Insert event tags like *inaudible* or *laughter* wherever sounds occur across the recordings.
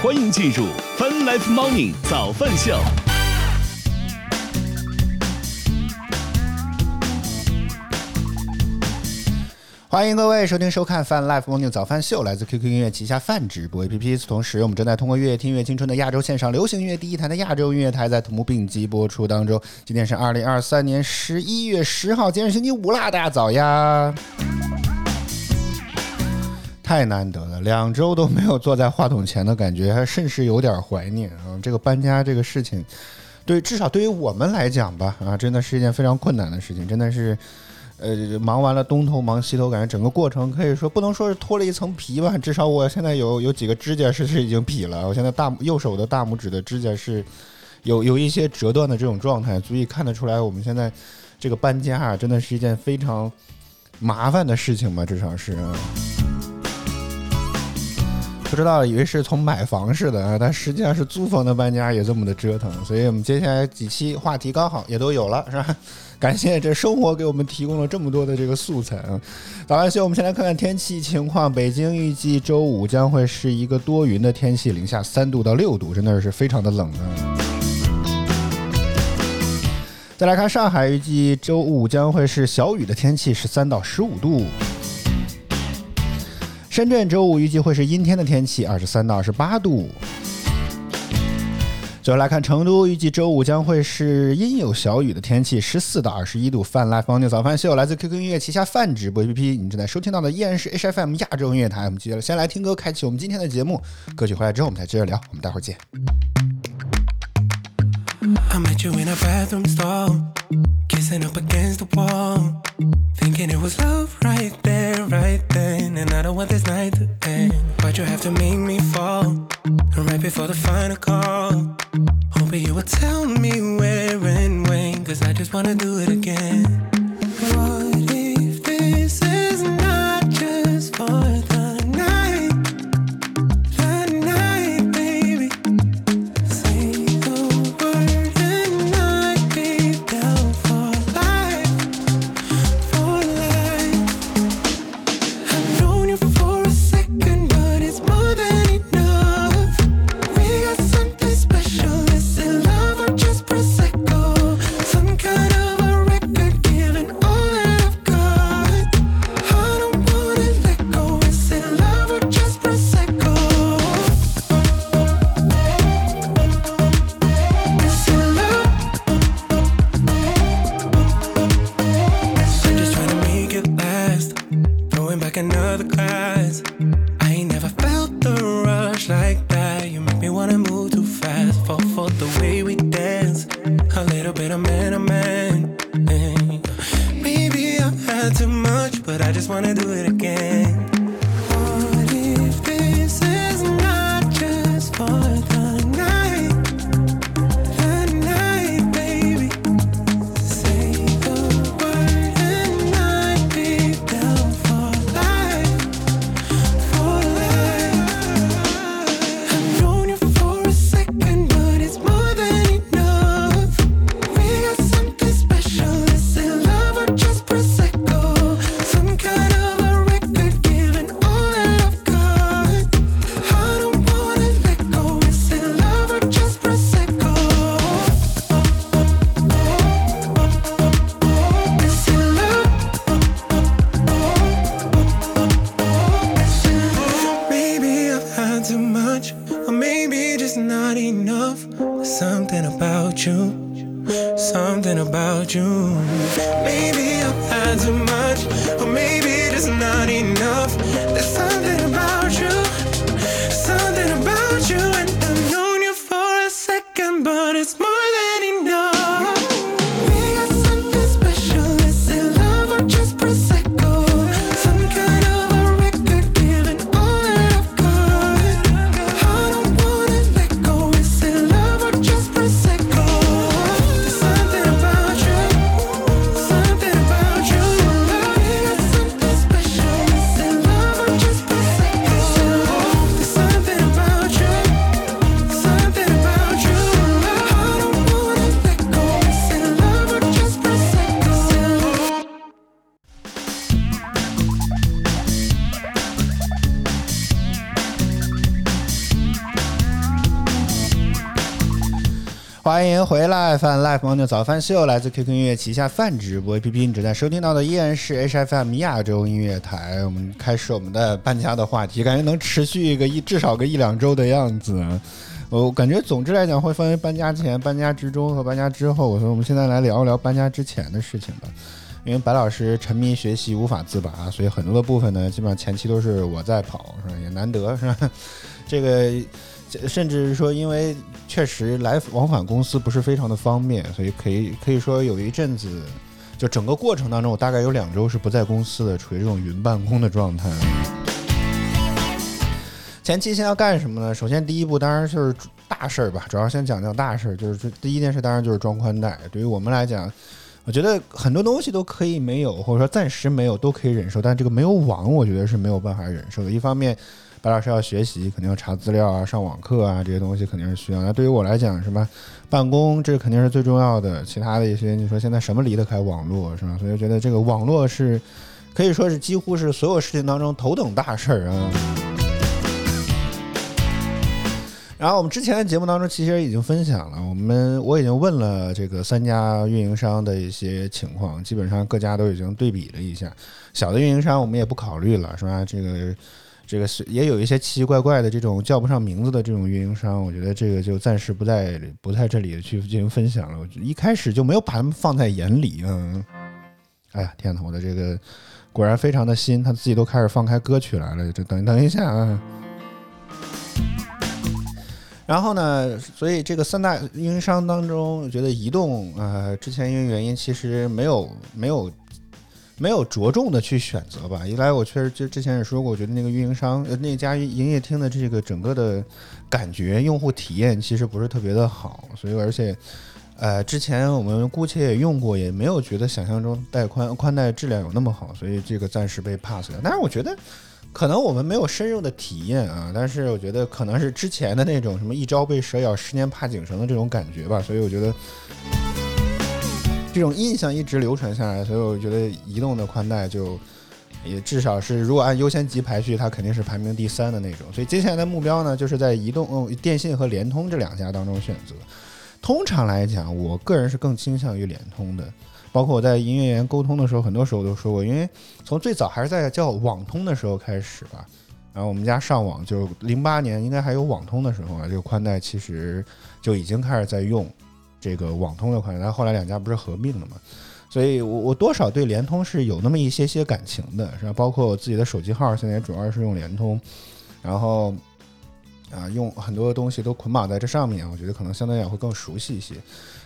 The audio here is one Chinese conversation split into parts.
欢迎进入 Fun Life Morning 早饭秀。欢迎各位收听收看《Fun Life Morning 早饭秀》，来自 QQ 音乐旗下泛直播 APP。同时，我们正在通过乐听乐青春的亚洲线上流行音乐第一台的亚洲音乐台，在同步并机播出当中。今天是二零二三年十一月十号，今天是星期五啦，大家早呀！太难得了，两周都没有坐在话筒前的感觉，还甚是有点怀念啊！这个搬家这个事情，对，至少对于我们来讲吧，啊，真的是一件非常困难的事情，真的是。呃，忙完了东头忙西头，感觉整个过程可以说不能说是脱了一层皮吧，至少我现在有有几个指甲是是已经劈了。我现在大右手的大拇指的指甲是有有一些折断的这种状态，足以看得出来我们现在这个搬家啊，真的是一件非常麻烦的事情吧，至少是。不知道以为是从买房似的啊，但实际上是租房的搬家也这么的折腾，所以我们接下来几期话题刚好也都有了，是吧？*laughs* 感谢这生活给我们提供了这么多的这个素材啊！早安，秀，我们先来看看天气情况。北京预计周五将会是一个多云的天气，零下三度到六度，真的是非常的冷啊！再来看上海，预计周五将会是小雨的天气，十三到十五度。深圳周五预计会是阴天的天气，二十三到二十八度。最后来看成都，预计周五将会是阴有小雨的天气，十四到二十一度。泛来房牛早饭秀来自 QQ 音乐旗下泛直播 APP，你正在收听到的依然是 HFM 亚洲音乐台。我们接着先来听歌，开启我们今天的节目。歌曲回来之后，我们再接着聊。我们待会儿见。right want this night to end. Why'd you have to make me fall? Right before the final call. Hoping you would tell me where and when. Cause I just wanna do it again. 来，泛 Life Morning 早饭秀来自 QQ 音乐旗下泛直播 APP，你正在收听到的依然是 HFM 亚洲音乐台。我们开始我们的搬家的话题，感觉能持续一个一至少个一两周的样子。我感觉总之来讲会分为搬家前、搬家之中和搬家之后。所以我们现在来聊一聊搬家之前的事情吧。因为白老师沉迷学习无法自拔，所以很多的部分呢，基本上前期都是我在跑，是吧？也难得是吧？这个。甚至说，因为确实来往返公司不是非常的方便，所以可以可以说有一阵子，就整个过程当中，我大概有两周是不在公司的，处于这种云办公的状态。前期先要干什么呢？首先第一步当然就是大事儿吧，主要先讲讲大事儿，就是这第一件事当然就是装宽带。对于我们来讲，我觉得很多东西都可以没有，或者说暂时没有都可以忍受，但这个没有网，我觉得是没有办法忍受的。一方面。白老师要学习，肯定要查资料啊，上网课啊，这些东西肯定是需要。那对于我来讲，什么办公，这肯定是最重要的。其他的一些，你说现在什么离得开网络，是吧？所以觉得这个网络是可以说是几乎是所有事情当中头等大事儿啊。然后我们之前的节目当中其实已经分享了，我们我已经问了这个三家运营商的一些情况，基本上各家都已经对比了一下。小的运营商我们也不考虑了，是吧？这个。这个是也有一些奇奇怪怪的这种叫不上名字的这种运营商，我觉得这个就暂时不在不在这里去进行分享了。我一开始就没有把他们放在眼里嗯，哎呀，天呐，我的这个果然非常的新，他自己都开始放开歌曲来了。这等等一下啊。然后呢，所以这个三大运营商当中，我觉得移动啊，之前因为原因其实没有没有。没有着重的去选择吧。一来我确实就之前也说过，我觉得那个运营商呃那家营业厅的这个整个的感觉、用户体验其实不是特别的好，所以而且呃之前我们姑且也用过，也没有觉得想象中带宽宽带质量有那么好，所以这个暂时被 pass 了。但是我觉得可能我们没有深入的体验啊，但是我觉得可能是之前的那种什么一朝被蛇咬，十年怕井绳的这种感觉吧，所以我觉得。这种印象一直流传下来，所以我觉得移动的宽带就也至少是，如果按优先级排序，它肯定是排名第三的那种。所以接下来的目标呢，就是在移动、嗯、电信和联通这两家当中选择。通常来讲，我个人是更倾向于联通的。包括我在营业员沟通的时候，很多时候都说过，因为从最早还是在叫网通的时候开始吧，然后我们家上网就零八年应该还有网通的时候啊，这个宽带其实就已经开始在用。这个网通的款，但后来两家不是合并了嘛，所以我我多少对联通是有那么一些些感情的，是吧？包括我自己的手机号现在也主要是用联通，然后啊，用很多东西都捆绑在这上面，我觉得可能相对来讲会更熟悉一些。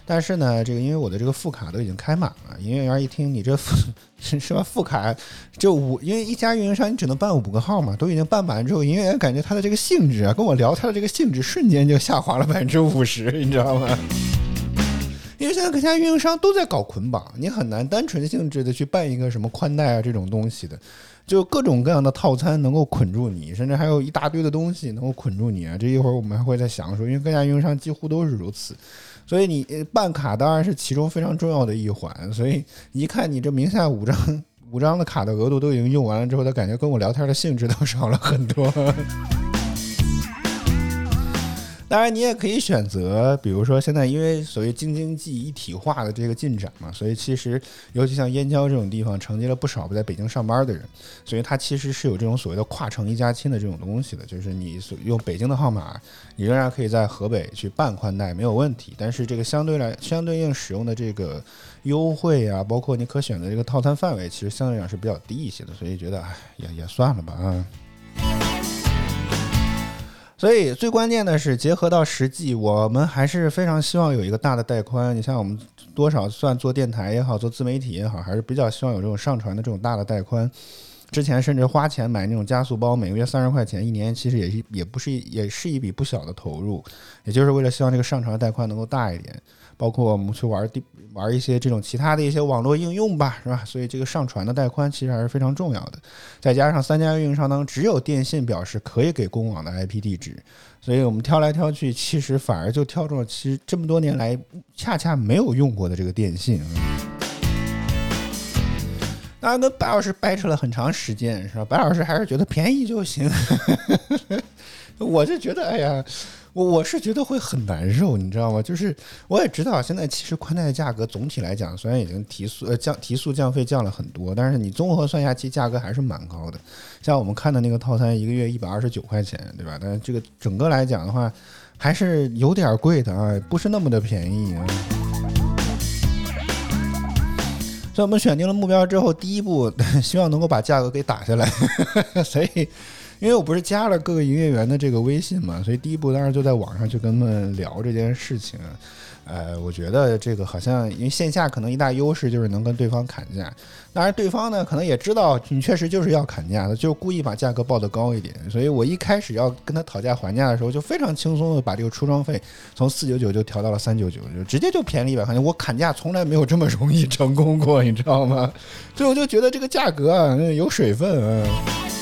但是呢，这个因为我的这个副卡都已经开满了，营业员一听你这副 *laughs* 是吧？副卡就五，因为一家运营商你只能办五个号嘛，都已经办满之后，营业员感觉他的这个性质啊，跟我聊他的这个性质瞬间就下滑了百分之五十，你知道吗？因为现在各家运营商都在搞捆绑，你很难单纯性质的去办一个什么宽带啊这种东西的，就各种各样的套餐能够捆住你，甚至还有一大堆的东西能够捆住你啊。这一会儿我们还会再详说，因为各家运营商几乎都是如此，所以你办卡当然是其中非常重要的一环。所以一看你这名下五张五张的卡的额度都已经用完了之后，他感觉跟我聊天的兴致都少了很多。当然，你也可以选择，比如说现在因为所谓京津冀一体化的这个进展嘛，所以其实尤其像燕郊这种地方，承接了不少不在北京上班的人，所以它其实是有这种所谓的跨城一家亲的这种东西的，就是你所用北京的号码，你仍然可以在河北去办宽带没有问题，但是这个相对来相对应使用的这个优惠啊，包括你可选择这个套餐范围，其实相对来讲是比较低一些的，所以觉得哎也也算了吧啊。所以最关键的是结合到实际，我们还是非常希望有一个大的带宽。你像我们多少算做电台也好，做自媒体也好，还是比较希望有这种上传的这种大的带宽。之前甚至花钱买那种加速包，每个月三十块钱，一年其实也是也不是也是一笔不小的投入，也就是为了希望这个上传的带宽能够大一点。包括我们去玩地玩一些这种其他的一些网络应用吧，是吧？所以这个上传的带宽其实还是非常重要的。再加上三家运营商当中只有电信表示可以给公网的 IP 地址，所以我们挑来挑去，其实反而就挑中了其实这么多年来恰恰没有用过的这个电信。然跟白老师掰扯了很长时间，是吧？白老师还是觉得便宜就行。*laughs* 我就觉得，哎呀，我我是觉得会很难受，你知道吗？就是我也知道，现在其实宽带的价格总体来讲，虽然已经提速呃降提速降费降了很多，但是你综合算下其价格还是蛮高的。像我们看的那个套餐，一个月一百二十九块钱，对吧？但是这个整个来讲的话，还是有点贵的啊，不是那么的便宜啊。所以我们选定了目标之后，第一步 *laughs* 希望能够把价格给打下来。*laughs* 所以，因为我不是加了各个营业员的这个微信嘛，所以第一步当然就在网上去跟他们聊这件事情。呃，我觉得这个好像因为线下可能一大优势就是能跟对方砍价，当然对方呢可能也知道你确实就是要砍价的，就故意把价格报得高一点。所以我一开始要跟他讨价还价的时候，就非常轻松的把这个出装费从四九九就调到了三九九，就直接就便宜了一百块钱。我砍价从来没有这么容易成功过，你知道吗？所以我就觉得这个价格啊有水分啊。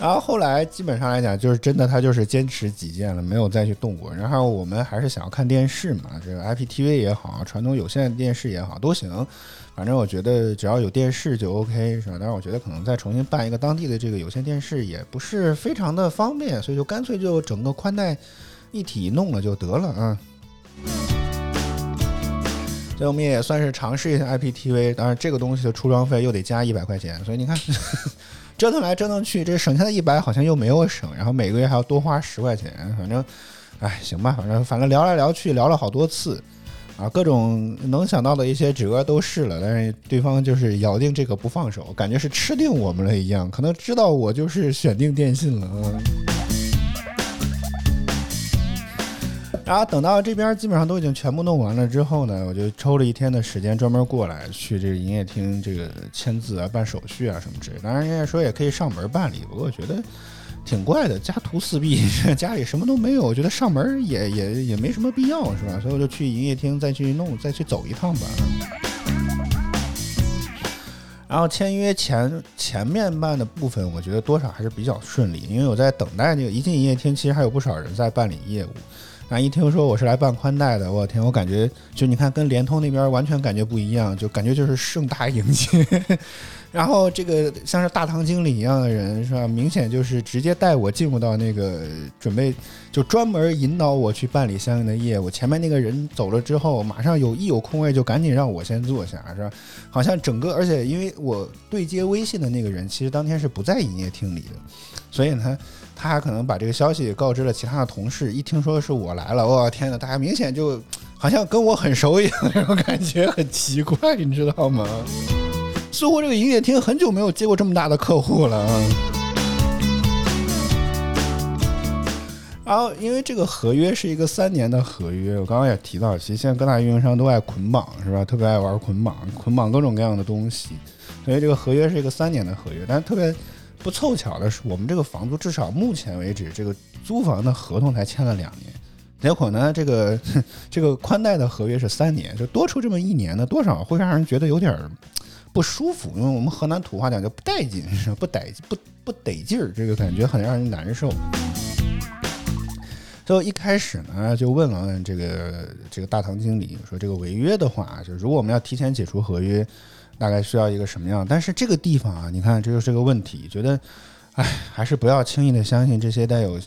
然后后来基本上来讲，就是真的他就是坚持己见了，没有再去动过。然后我们还是想要看电视嘛，这个 IPTV 也好，传统有线电视也好都行。反正我觉得只要有电视就 OK，是吧？但是我觉得可能再重新办一个当地的这个有线电视也不是非常的方便，所以就干脆就整个宽带一体弄了就得了啊。所以我们也算是尝试一下 IPTV，当然这个东西的出装费又得加一百块钱，所以你看。折腾来折腾去，这省下的一百好像又没有省，然后每个月还要多花十块钱，反正，哎，行吧，反正反正聊来聊去聊了好多次，啊，各种能想到的一些折都试了，但是对方就是咬定这个不放手，感觉是吃定我们了一样，可能知道我就是选定电信了。然后等到这边基本上都已经全部弄完了之后呢，我就抽了一天的时间专门过来去这个营业厅这个签字啊、办手续啊什么之类。当然人家说也可以上门办理，不过我觉得挺怪的，家徒四壁，*laughs* 家里什么都没有，我觉得上门也也也没什么必要，是吧？所以我就去营业厅再去弄，再去走一趟吧。然后签约前前面办的部分，我觉得多少还是比较顺利，因为我在等待那个一进营业厅，其实还有不少人在办理业务。啊！一听说我是来办宽带的，我天！我感觉就你看，跟联通那边完全感觉不一样，就感觉就是盛大迎接。然后这个像是大堂经理一样的人是吧？明显就是直接带我进入到那个准备，就专门引导我去办理相应的业务。前面那个人走了之后，马上有一有空位就赶紧让我先坐下，是吧？好像整个，而且因为我对接微信的那个人，其实当天是不在营业厅里的，所以呢。他还可能把这个消息告知了其他的同事，一听说是我来了，我天呐，大家明显就好像跟我很熟一样，那种感觉很奇怪，你知道吗？似乎这个营业厅很久没有接过这么大的客户了啊。然后，因为这个合约是一个三年的合约，我刚刚也提到，其实现在各大运营商都爱捆绑，是吧？特别爱玩捆绑，捆绑各种各样的东西，所以这个合约是一个三年的合约，但是特别。不凑巧的是，我们这个房租至少目前为止，这个租房的合同才签了两年，结果呢，这个 *laughs* 这个宽带的合约是三年，就多出这么一年呢，多少会让人觉得有点不舒服。因为我们河南土话讲叫不带劲，是不得不不得劲儿，这个感觉很让人难受。就一开始呢，就问了问这个这个大堂经理，说这个违约的话，就如果我们要提前解除合约。大概需要一个什么样？但是这个地方啊，你看，这就是个问题。觉得，哎，还是不要轻易的相信这些带有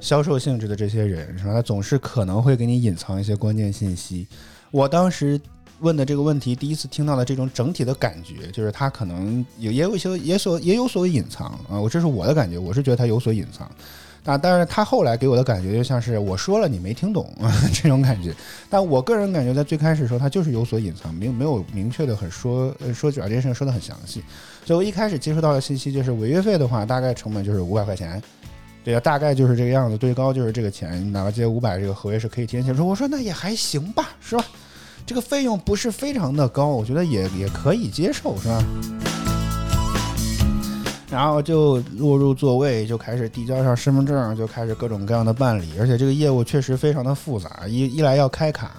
销售性质的这些人，是吧？他总是可能会给你隐藏一些关键信息。我当时问的这个问题，第一次听到的这种整体的感觉，就是他可能有也有一些也所也有所隐藏啊。我这是我的感觉，我是觉得他有所隐藏。啊，但是他后来给我的感觉就像是我说了你没听懂 *laughs* 这种感觉。但我个人感觉在最开始的时候他就是有所隐藏，没有没有明确的很说说把这件事情说的很详细。所以我一开始接收到的信息就是违约费的话，大概成本就是五百块钱，对啊，大概就是这个样子，最高就是这个钱，哪怕接五百，这个合约是可以提前结束。我说那也还行吧，是吧？这个费用不是非常的高，我觉得也也可以接受，是吧？然后就落入座位，就开始递交上身份证，就开始各种各样的办理。而且这个业务确实非常的复杂，一一来要开卡，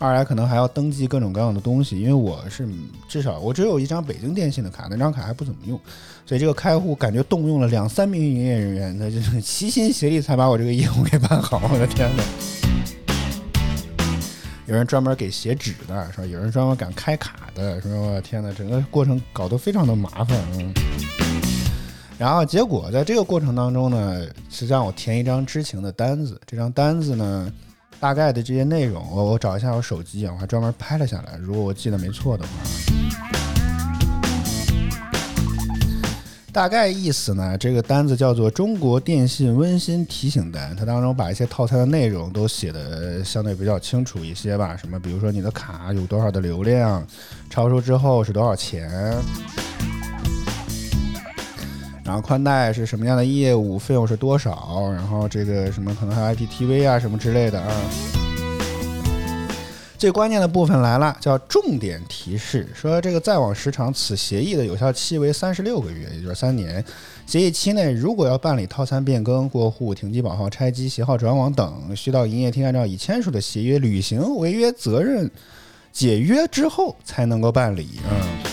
二来可能还要登记各种各样的东西。因为我是至少我只有一张北京电信的卡，那张卡还不怎么用，所以这个开户感觉动用了两三名营业人员，那就是齐心协力才把我这个业务给办好。我的天哪！有人专门给写纸的，是吧？有人专门敢开卡的，是吧？天哪，整个过程搞得非常的麻烦，嗯。然后结果在这个过程当中呢，是让我填一张知情的单子。这张单子呢，大概的这些内容，我我找一下我手机，我还专门拍了下来。如果我记得没错的话，大概意思呢，这个单子叫做中国电信温馨提醒单，它当中把一些套餐的内容都写的相对比较清楚一些吧。什么，比如说你的卡有多少的流量，超出之后是多少钱。然后宽带是什么样的业务，费用是多少？然后这个什么可能还有 IPTV 啊什么之类的啊。最关键的部分来了，叫重点提示，说这个在网时长，此协议的有效期为三十六个月，也就是三年。协议期内，如果要办理套餐变更、过户、停机保号、拆机、携号转网等，需到营业厅按照已签署的协约履行违约责任解约之后才能够办理。嗯。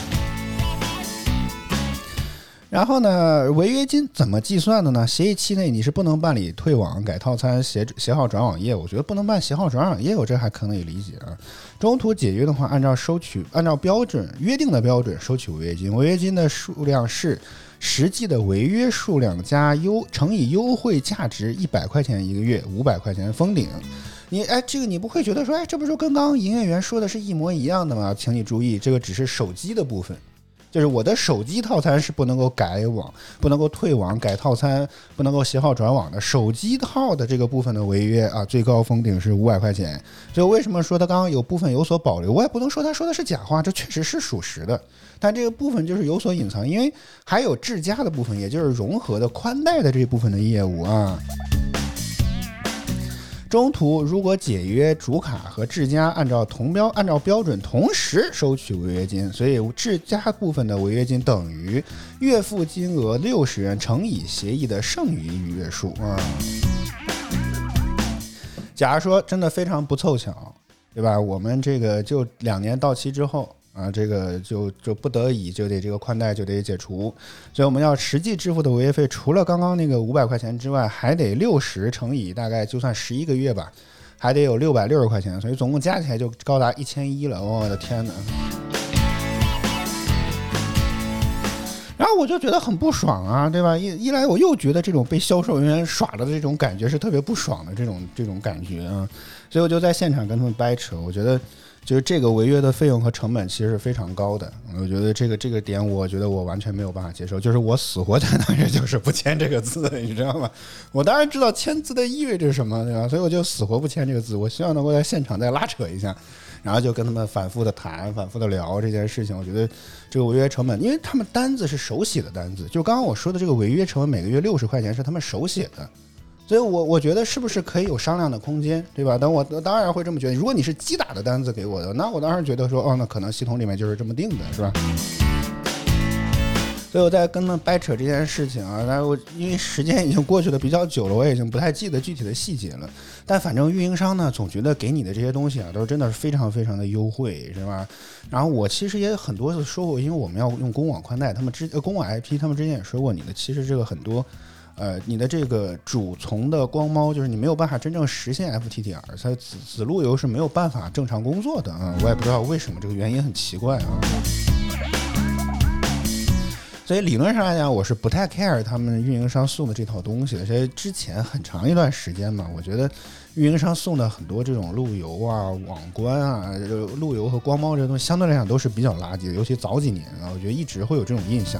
然后呢，违约金怎么计算的呢？协议期内你是不能办理退网、改套餐、携携号转网业务。我觉得不能办携号转网业务，这还可以理解啊。中途解约的话，按照收取按照标准约定的标准收取违约金，违约金的数量是实际的违约数量加优乘以优惠价值一百块钱一个月，五百块钱封顶。你哎，这个你不会觉得说，哎，这不是跟刚刚营业员说的是一模一样的吗？请你注意，这个只是手机的部分。就是我的手机套餐是不能够改网、不能够退网、改套餐、不能够携号转网的。手机号的这个部分的违约啊，最高封顶是五百块钱。所以为什么说他刚刚有部分有所保留？我也不能说他说的是假话，这确实是属实的。但这个部分就是有所隐藏，因为还有智家的部分，也就是融合的宽带的这一部分的业务啊。中途如果解约，主卡和智家按照同标按照标准同时收取违约金，所以智家部分的违约金等于月付金额六十元乘以协议的剩余逾月数啊。假如说真的非常不凑巧，对吧？我们这个就两年到期之后。啊，这个就就不得已就得这个宽带就得解除，所以我们要实际支付的违约费，除了刚刚那个五百块钱之外，还得六十乘以大概就算十一个月吧，还得有六百六十块钱，所以总共加起来就高达一千一了。我的天哪！然后我就觉得很不爽啊，对吧？一一来我又觉得这种被销售人员耍了的这种感觉是特别不爽的这种这种感觉啊，所以我就在现场跟他们掰扯，我觉得。就是这个违约的费用和成本其实是非常高的，我觉得这个这个点，我觉得我完全没有办法接受。就是我死活在那儿，*laughs* 就是不签这个字，你知道吗？我当然知道签字的意味着什么，对吧？所以我就死活不签这个字。我希望能够在现场再拉扯一下，然后就跟他们反复的谈，反复的聊这件事情。我觉得这个违约成本，因为他们单子是手写的单子，就刚刚我说的这个违约成本，每个月六十块钱是他们手写的。所以，我我觉得是不是可以有商量的空间，对吧？但我当然会这么觉得。如果你是机打的单子给我的，那我当然觉得说，哦，那可能系统里面就是这么定的，是吧？所以我在跟他们掰扯这件事情啊，但是我因为时间已经过去的比较久了，我已经不太记得具体的细节了。但反正运营商呢，总觉得给你的这些东西啊，都是真的是非常非常的优惠，是吧？然后我其实也很多次说过，因为我们要用公网宽带，他们之公网 IP，他们之前也说过，你的其实这个很多。呃，你的这个主从的光猫，就是你没有办法真正实现 FTTR，它子子路由是没有办法正常工作的啊！我也不知道为什么，这个原因很奇怪啊。所以理论上来讲，我是不太 care 他们运营商送的这套东西的。所以之前很长一段时间嘛，我觉得运营商送的很多这种路由啊、网关啊、路由和光猫这东西，相对来讲都是比较垃圾的，尤其早几年啊，我觉得一直会有这种印象。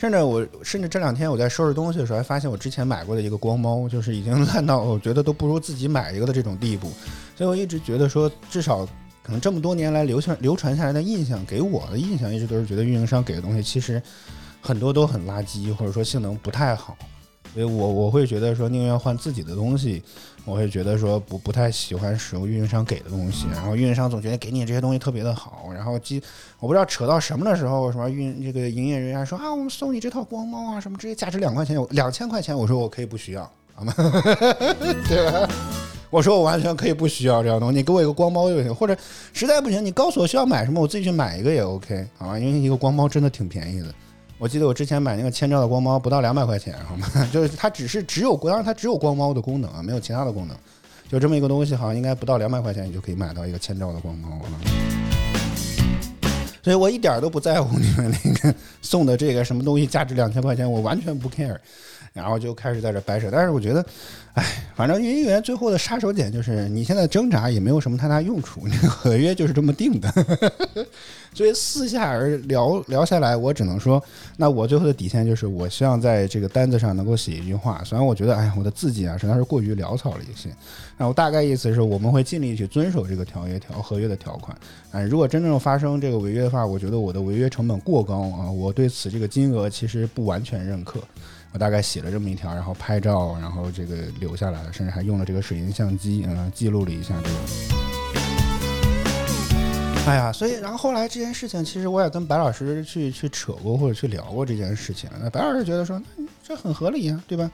甚至我，甚至这两天我在收拾东西的时候，还发现我之前买过的一个光猫，就是已经 *laughs* 烂到我觉得都不如自己买一个的这种地步。所以我一直觉得说，至少可能这么多年来流传流传下来的印象，给我的印象一直都是觉得运营商给的东西其实很多都很垃圾，或者说性能不太好。所以我我会觉得说宁愿换自己的东西，我会觉得说不不太喜欢使用运营商给的东西，然后运营商总觉得给你这些东西特别的好，然后机我不知道扯到什么的时候，什么运这个营业人员说啊，我们送你这套光猫啊，什么这些价值两块钱，两千块钱，我说我可以不需要，好吗？*laughs* 对吧？我说我完全可以不需要这样东西，你给我一个光猫就行，或者实在不行，你告诉我需要买什么，我自己去买一个也 OK，好吧？因为一个光猫真的挺便宜的。我记得我之前买那个千兆的光猫不到两百块钱，好吗？*laughs* 就是它只是只有，当然它只有光猫的功能啊，没有其他的功能。就这么一个东西，好像应该不到两百块钱，你就可以买到一个千兆的光猫了。所以我一点都不在乎你们那个送的这个什么东西价值两千块钱，我完全不 care。然后就开始在这掰扯，但是我觉得，哎，反正运营员最后的杀手锏就是你现在挣扎也没有什么太大用处，那个合约就是这么定的。*laughs* 所以四下而聊聊下来，我只能说，那我最后的底线就是，我希望在这个单子上能够写一句话。虽然我觉得，哎呀，我的字迹啊实在是过于潦草了一些。然后大概意思是我们会尽力去遵守这个条约条合约的条款。哎，如果真正发生这个违约的话，我觉得我的违约成本过高啊，我对此这个金额其实不完全认可。我大概写了这么一条，然后拍照，然后这个留下来了，甚至还用了这个水银相机，嗯，记录了一下这个。哎呀，所以然后后来这件事情，其实我也跟白老师去去扯过或者去聊过这件事情。那白老师觉得说，那这很合理呀，对吧？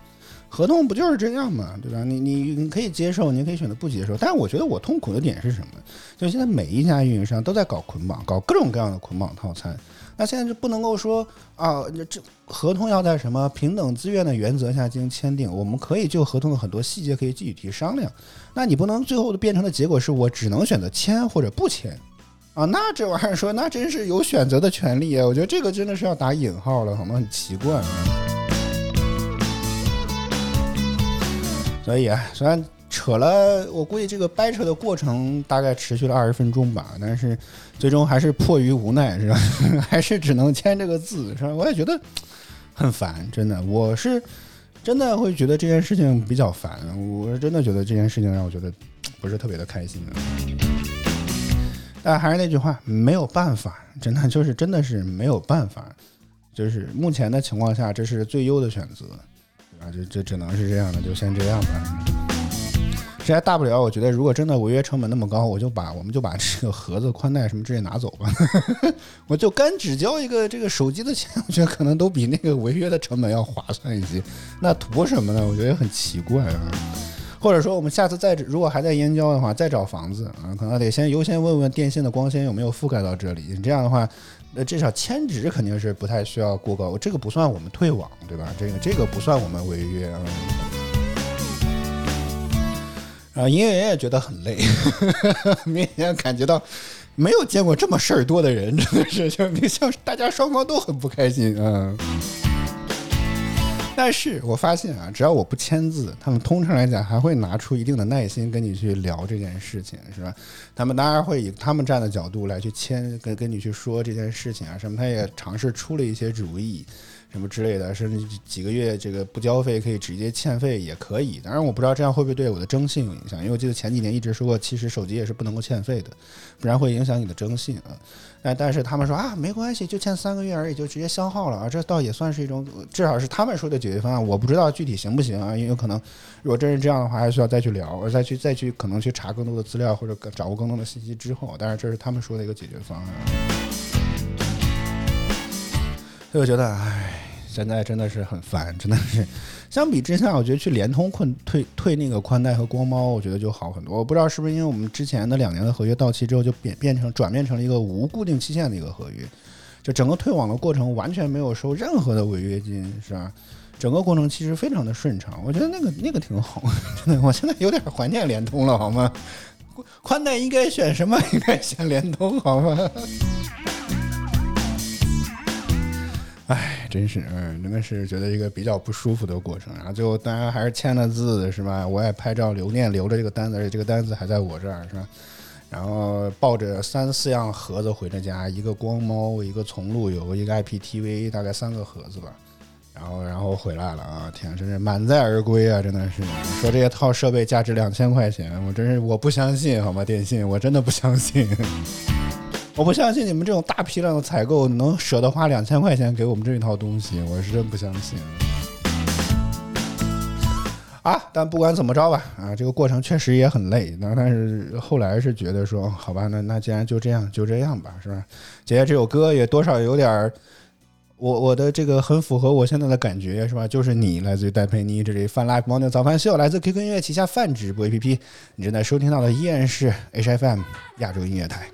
合同不就是这样嘛，对吧？你你你可以接受，你可以选择不接受。但是我觉得我痛苦的点是什么？就现在每一家运营商都在搞捆绑，搞各种各样的捆绑套餐。那现在就不能够说啊，这合同要在什么平等自愿的原则下进行签订？我们可以就合同的很多细节可以具体商量。那你不能最后的变成的结果是我只能选择签或者不签啊？那这玩意儿说那真是有选择的权利啊！我觉得这个真的是要打引号了，好吗？很奇怪。所以啊，虽然。扯了，我估计这个掰扯的过程大概持续了二十分钟吧，但是最终还是迫于无奈，是吧？还是只能签这个字，是吧？我也觉得很烦，真的，我是真的会觉得这件事情比较烦，我是真的觉得这件事情让我觉得不是特别的开心。但还是那句话，没有办法，真的就是真的是没有办法，就是目前的情况下，这是最优的选择，对吧？这这只能是这样的，就先这样吧。这还大不了，我觉得如果真的违约成本那么高，我就把我们就把这个盒子、宽带什么之类拿走吧，*laughs* 我就干只交一个这个手机的钱，我觉得可能都比那个违约的成本要划算一些。那图什么呢？我觉得也很奇怪啊。或者说，我们下次再如果还在燕郊的话，再找房子啊，可能得先优先问问电信的光纤有没有覆盖到这里。你这样的话，那至少迁址肯定是不太需要过高，这个不算我们退网，对吧？这个这个不算我们违约啊。啊，营业员也觉得很累，*laughs* 明显感觉到没有见过这么事儿多的人，*laughs* 真的是就像大家双方都很不开心嗯。但是我发现啊，只要我不签字，他们通常来讲还会拿出一定的耐心跟你去聊这件事情，是吧？他们当然会以他们站的角度来去签，跟跟你去说这件事情啊什么，他也尝试出了一些主意。什么之类的，甚至几个月这个不交费可以直接欠费也可以。当然，我不知道这样会不会对我的征信有影响，因为我记得前几年一直说过，其实手机也是不能够欠费的，不然会影响你的征信啊。但但是他们说啊，没关系，就欠三个月而已，就直接消耗了啊。这倒也算是一种，至少是他们说的解决方案。我不知道具体行不行啊，因为有可能如果真是这样的话，还需要再去聊，再去再去可能去查更多的资料或者掌握更多的信息之后。但是这是他们说的一个解决方案。所以我觉得，唉。现在真的是很烦，真的是。*laughs* 相比之下，我觉得去联通困退退那个宽带和光猫，我觉得就好很多。我不知道是不是因为我们之前的两年的合约到期之后，就变变成转变成了一个无固定期限的一个合约，就整个退网的过程完全没有收任何的违约金，是吧？整个过程其实非常的顺畅，我觉得那个那个挺好。真的，我现在有点怀念联通了，好吗？宽带应该选什么？应该选联通，好吗？唉，真是，嗯，真的是觉得一个比较不舒服的过程。然后最后当然还是签了字，是吧？我也拍照留念，留着这个单子，而且这个单子还在我这儿，是吧？然后抱着三四样盒子回了家，一个光猫，一个从路由，一个 IPTV，大概三个盒子吧。然后，然后回来了啊！天，真是满载而归啊！真的是说这些套设备价值两千块钱，我真是我不相信，好吗？电信，我真的不相信。我不相信你们这种大批量的采购能舍得花两千块钱给我们这一套东西，我是真不相信。啊，但不管怎么着吧，啊，这个过程确实也很累。那但是后来是觉得说，好吧，那那既然就这样，就这样吧，是吧？姐姐这首歌也多少有点儿，我我的这个很符合我现在的感觉，是吧？就是你来自于戴佩妮，这里泛 live morning 早饭秀，来自 QQ 音乐旗下泛直播 APP，你正在收听到的依然是 HFM 亚洲音乐台。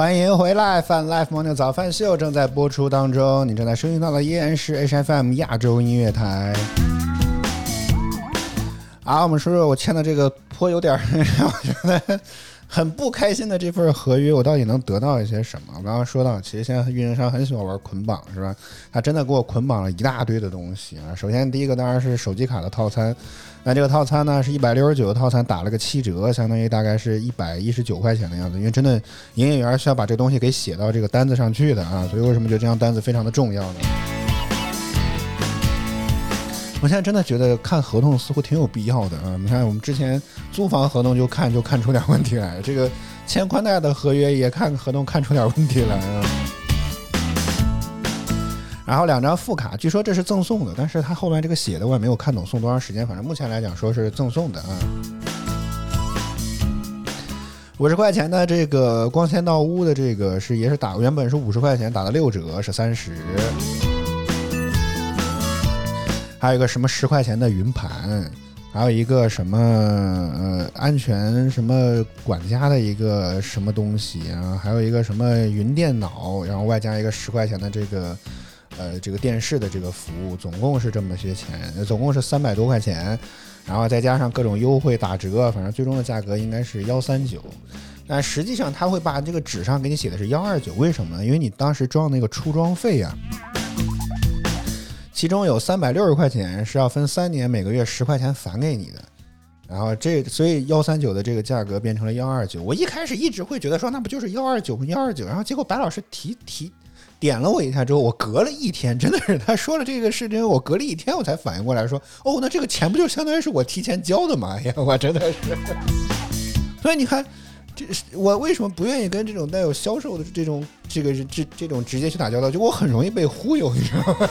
欢迎回来，，Fan Life Morning 早饭秀正在播出当中，你正在收听到的依然是 HFM 亚洲音乐台。啊，我们说说我签的这个颇有点 *laughs* 我觉得很不开心的这份合约，我到底能得到一些什么？我刚刚说到，其实现在运营商很喜欢玩捆绑，是吧？他真的给我捆绑了一大堆的东西啊。首先第一个当然是手机卡的套餐，那这个套餐呢是一百六十九的套餐，打了个七折，相当于大概是一百一十九块钱的样子。因为真的营业员是要把这东西给写到这个单子上去的啊，所以为什么觉得这张单子非常的重要呢？我现在真的觉得看合同似乎挺有必要的啊！你看我们之前租房合同就看就看出点问题来，这个签宽带的合约也看合同看出点问题来啊。然后两张副卡，据说这是赠送的，但是他后面这个写的我也没有看懂送多长时间，反正目前来讲说是赠送的啊。五十块钱的这个光纤到屋的这个是也是打原本是五十块钱，打了六折是三十。还有一个什么十块钱的云盘，还有一个什么呃安全什么管家的一个什么东西啊，还有一个什么云电脑，然后外加一个十块钱的这个呃这个电视的这个服务，总共是这么些钱，总共是三百多块钱，然后再加上各种优惠打折，反正最终的价格应该是幺三九。但实际上他会把这个纸上给你写的是幺二九，为什么呢？因为你当时装那个出装费呀、其中有三百六十块钱是要分三年，每个月十块钱返给你的。然后这所以幺三九的这个价格变成了幺二九。我一开始一直会觉得说那不就是幺二九吗？幺二九，然后结果白老师提提点了我一下之后，我隔了一天，真的是他说了这个事情，我隔了一天我才反应过来说，哦，那这个钱不就相当于是我提前交的吗？哎呀，我真的是。*laughs* 所以你看，这是我为什么不愿意跟这种带有销售的这种这个这这种直接去打交道？就我很容易被忽悠，你知道吗？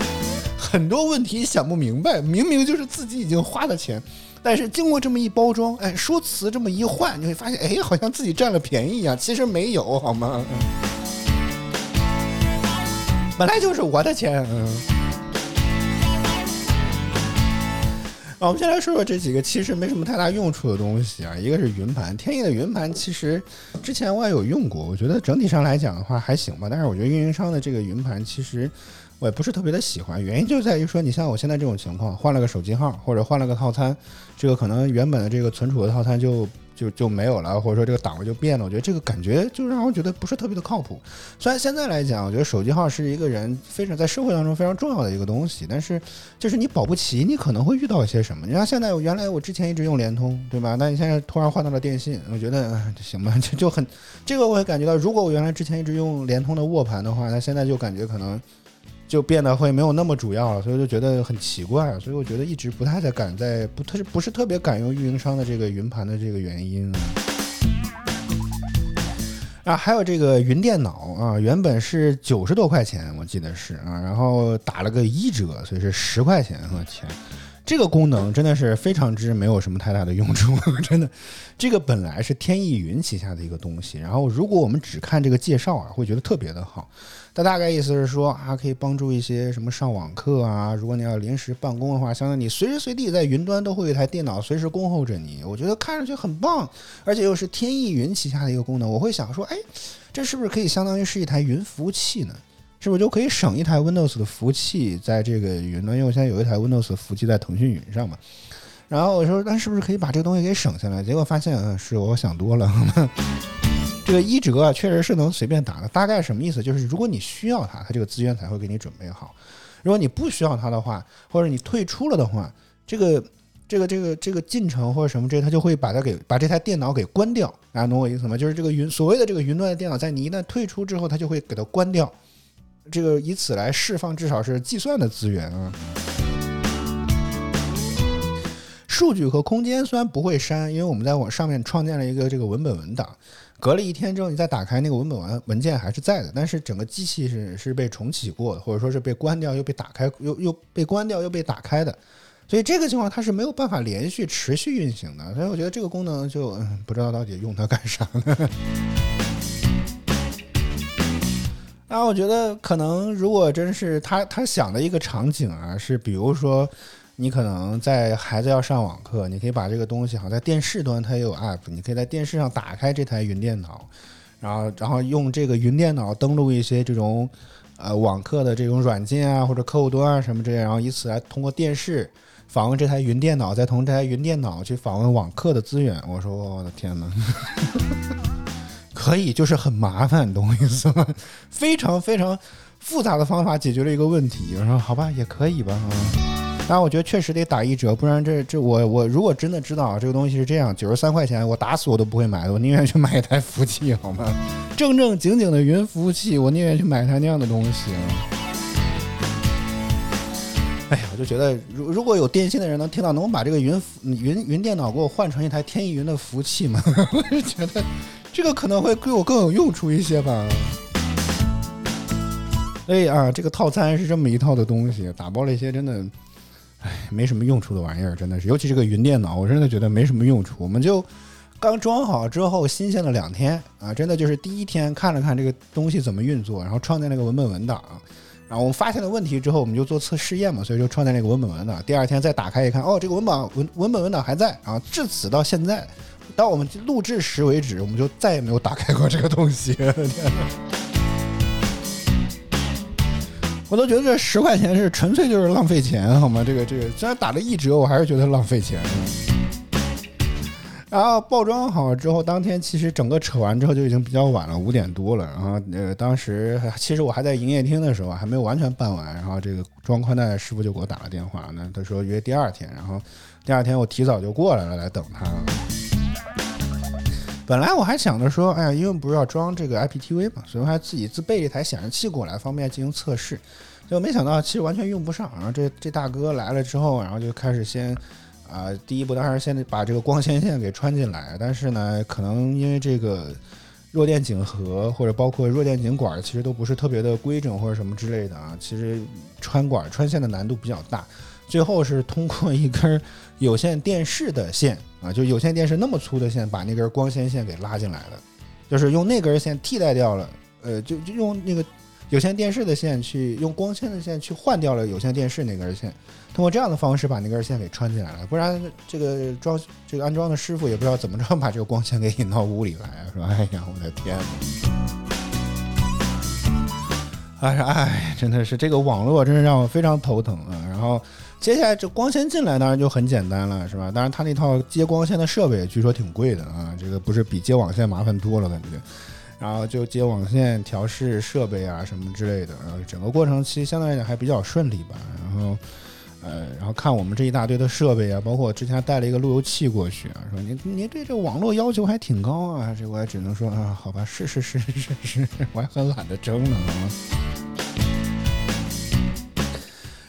*laughs* 很多问题想不明白，明明就是自己已经花的钱，但是经过这么一包装，哎，说辞这么一换，你会发现，哎，好像自己占了便宜一样，其实没有，好吗？嗯本来就是我的钱，嗯。啊，我们先来说说这几个其实没什么太大用处的东西啊。一个是云盘，天翼的云盘，其实之前我也有用过，我觉得整体上来讲的话还行吧。但是我觉得运营商的这个云盘，其实我也不是特别的喜欢。原因就在于说，你像我现在这种情况，换了个手机号或者换了个套餐，这个可能原本的这个存储的套餐就就就没有了，或者说这个档位就变了。我觉得这个感觉就让我觉得不是特别的靠谱。虽然现在来讲，我觉得手机号是一个人非常在社会当中非常重要的一个东西，但是就是你保不齐，你可能会遇到一些什么。你像现在，原来我之前一直用联通，对吧？那你现在突然换到了电信，我觉得行吧，就就很这个我也感觉到，如果我原来之前一直用联通的握盘的话，那现在就感觉可能就变得会没有那么主要了，所以就觉得很奇怪。所以我觉得一直不太在敢在不特不是特别敢用运营商的这个云盘的这个原因。啊，还有这个云电脑啊，原本是九十多块钱，我记得是啊，然后打了个一折，所以是十块钱。我天，这个功能真的是非常之没有什么太大的用处，*laughs* 真的。这个本来是天翼云旗下的一个东西，然后如果我们只看这个介绍啊，会觉得特别的好。它大概意思是说啊，可以帮助一些什么上网课啊，如果你要临时办公的话，相当于你随时随地在云端都会有一台电脑随时恭候着你。我觉得看上去很棒，而且又是天翼云旗下的一个功能，我会想说，哎，这是不是可以相当于是一台云服务器呢？是不是就可以省一台 Windows 的服务器在这个云端？因为我现在有一台 Windows 的服务器在腾讯云上嘛。然后我说，那是不是可以把这个东西给省下来？结果发现，嗯，是我想多了。*laughs* 这个一折啊，确实是能随便打的。大概什么意思？就是如果你需要它，它这个资源才会给你准备好；如果你不需要它的话，或者你退出了的话，这个这个这个这个进程或者什么这，它就会把它给把这台电脑给关掉。大家懂我意思吗？就是这个云所谓的这个云端的电脑，在你一旦退出之后，它就会给它关掉。这个以此来释放至少是计算的资源啊。数据和空间虽然不会删，因为我们在往上面创建了一个这个文本文档。隔了一天之后，你再打开那个文本文文件还是在的，但是整个机器是是被重启过的，或者说是被关掉又被打开，又又被关掉又被打开的，所以这个情况它是没有办法连续持续运行的。所以我觉得这个功能就嗯不知道到底用它干啥呢？*laughs* 啊，我觉得可能如果真是他他想的一个场景啊，是比如说。你可能在孩子要上网课，你可以把这个东西，好在电视端它也有 app，你可以在电视上打开这台云电脑，然后然后用这个云电脑登录一些这种呃网课的这种软件啊或者客户端啊什么之类，然后以此来通过电视访问这台云电脑，再从这台云电脑去访问网课的资源。我说我的天哪，*laughs* 可以，就是很麻烦，懂我意思吗？非常非常复杂的方法解决了一个问题。我说好吧，也可以吧啊。但我觉得确实得打一折，不然这这我我如果真的知道这个东西是这样，九十三块钱，我打死我都不会买的，我宁愿去买一台服务器，好吗？正正经经的云服务器，我宁愿去买一台那样的东西。哎呀，我就觉得，如如果有电信的人能听到，能把这个云云云电脑给我换成一台天翼云的服务器吗？*laughs* 我就觉得这个可能会对我更有用处一些吧。所以啊，这个套餐是这么一套的东西，打包了一些真的。哎，没什么用处的玩意儿，真的是，尤其是个云电脑，我真的觉得没什么用处。我们就刚装好之后，新鲜了两天啊，真的就是第一天看了看这个东西怎么运作，然后创建了个文本文档，然后我们发现了问题之后，我们就做测试验嘛，所以就创建了个文本文档。第二天再打开一看，哦，这个文本文文本文档还在啊。至此到现在，到我们录制时为止，我们就再也没有打开过这个东西。我都觉得这十块钱是纯粹就是浪费钱，好吗？这个这个，虽然打了一折，我还是觉得浪费钱。然后包装好之后，当天其实整个扯完之后就已经比较晚了，五点多了。然后呃，当时其实我还在营业厅的时候，还没有完全办完。然后这个装宽带的师傅就给我打了电话，那他说约第二天。然后第二天我提早就过来了，来等他。本来我还想着说，哎呀，因为不是要装这个 IPTV 嘛，所以我还自己自备一台显示器过来，方便进行测试。结果没想到，其实完全用不上。然后这这大哥来了之后，然后就开始先。啊，第一步当然是先把这个光纤线给穿进来，但是呢，可能因为这个弱电井盒或者包括弱电井管，其实都不是特别的规整或者什么之类的啊，其实穿管穿线的难度比较大。最后是通过一根有线电视的线啊，就有线电视那么粗的线，把那根光纤线给拉进来了，就是用那根线替代掉了，呃，就就用那个有线电视的线去用光纤的线去换掉了有线电视那根线。通过这样的方式把那根线给穿进来了，不然这个装这个安装的师傅也不知道怎么着把这个光纤给引到屋里来啊！说，哎呀，我的天哎呀，哎，真的是这个网络真是让我非常头疼啊！然后 *laughs* 接下来这光纤进来当然就很简单了，是吧？当然他那套接光纤的设备据说挺贵的啊，这个不是比接网线麻烦多了感觉。然后就接网线、调试设备啊什么之类的，然后整个过程其实相对来讲还比较顺利吧。然后。呃，然后看我们这一大堆的设备啊，包括我之前带了一个路由器过去啊，说你你对这网络要求还挺高啊，这我也只能说啊，好吧，是是是是是，我还很懒得争呢啊。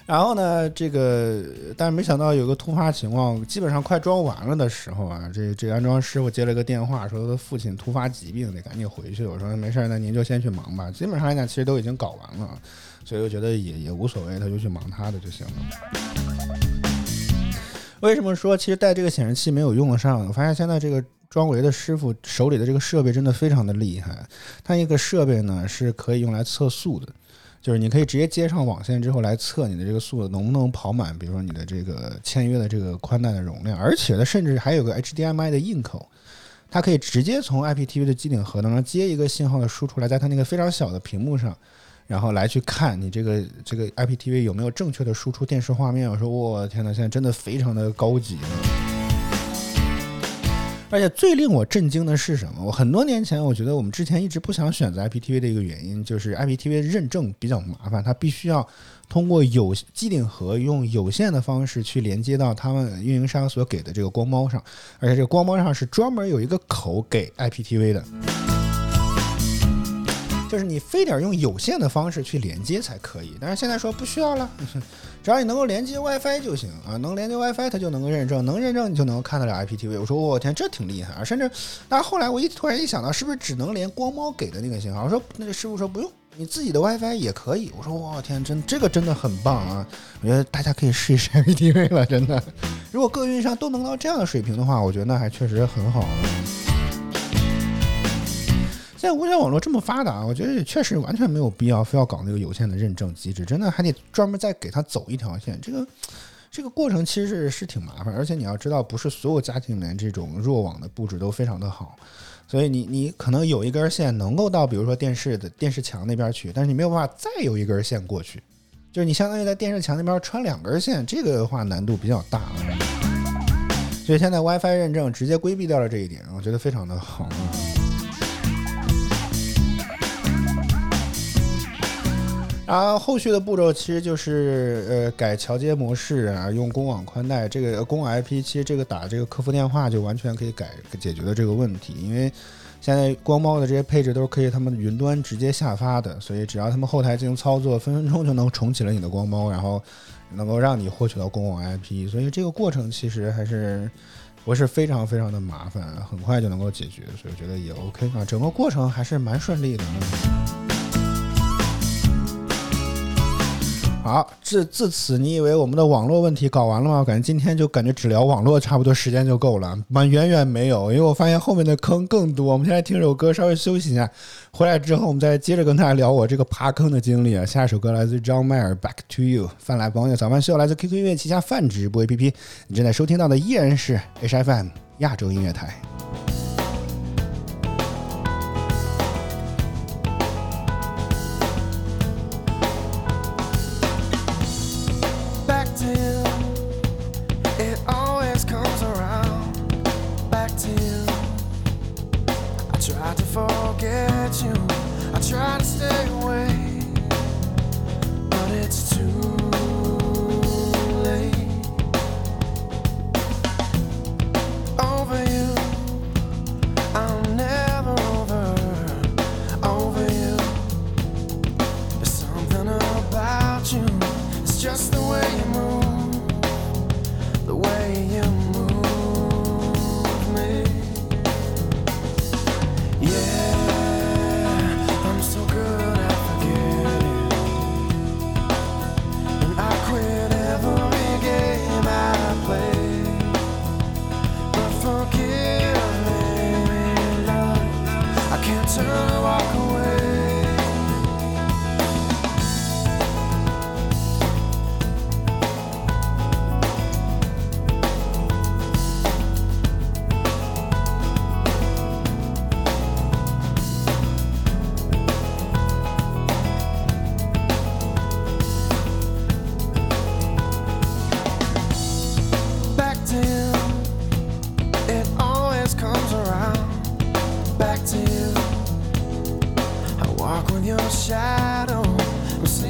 然后呢，这个但是没想到有个突发情况，基本上快装完了的时候啊，这这安装师傅接了个电话，说他的父亲突发疾病，得赶紧回去。我说没事，那您就先去忙吧。基本上来讲，其实都已经搞完了。所以我觉得也也无所谓，他就去忙他的就行了。为什么说其实带这个显示器没有用得上？我发现现在这个装维的师傅手里的这个设备真的非常的厉害。他一个设备呢是可以用来测速的，就是你可以直接接上网线之后来测你的这个速度能不能跑满，比如说你的这个签约的这个宽带的容量。而且它甚至还有个 HDMI 的硬口，它可以直接从 IPTV 的机顶盒当中接一个信号的输出来，在它那个非常小的屏幕上。然后来去看你这个这个 IPTV 有没有正确的输出电视画面？我说我天哪，现在真的非常的高级了。而且最令我震惊的是什么？我很多年前我觉得我们之前一直不想选择 IPTV 的一个原因，就是 IPTV 认证比较麻烦，它必须要通过有机顶盒用有线的方式去连接到他们运营商所给的这个光猫上，而且这个光猫上是专门有一个口给 IPTV 的。就是你非得用有线的方式去连接才可以，但是现在说不需要了，*laughs* 只要你能够连接 WiFi 就行啊，能连接 WiFi 它就能够认证，能认证你就能够看得了 IPTV。我说我天，这挺厉害啊！甚至，但是后来我一突然一想到，是不是只能连光猫给的那个信号？我说那个师傅说不用，你自己的 WiFi 也可以。我说我天，真这个真的很棒啊！我觉得大家可以试一试 IPTV 了，真的。如果各运营商都能到这样的水平的话，我觉得那还确实很好了。现在无线网络这么发达，我觉得也确实完全没有必要非要搞那个有线的认证机制，真的还得专门再给他走一条线。这个这个过程其实是是挺麻烦，而且你要知道，不是所有家庭里面这种弱网的布置都非常的好，所以你你可能有一根线能够到比如说电视的电视墙那边去，但是你没有办法再有一根线过去，就是你相当于在电视墙那边穿两根线，这个的话难度比较大。所以现在 WiFi 认证直接规避掉了这一点，我觉得非常的好。啊后续的步骤其实就是呃改桥接模式啊，用公网宽带这个公网 IP，其实这个打这个客服电话就完全可以改解决的这个问题，因为现在光猫的这些配置都是可以他们云端直接下发的，所以只要他们后台进行操作，分分钟就能重启了你的光猫，然后能够让你获取到公网 IP，所以这个过程其实还是不是非常非常的麻烦，很快就能够解决，所以我觉得也 OK 啊，整个过程还是蛮顺利的。好，至至此，你以为我们的网络问题搞完了吗？我感觉今天就感觉只聊网络，差不多时间就够了，完远远没有，因为我发现后面的坑更多。我们现在听首歌，稍微休息一下，回来之后我们再接着跟大家聊我这个爬坑的经历啊。下一首歌来自于张迈尔，《Back to You》。饭来朋友早饭秀来自 QQ 音乐旗下泛直播 APP，你正在收听到的依然是 HFM 亚洲音乐台。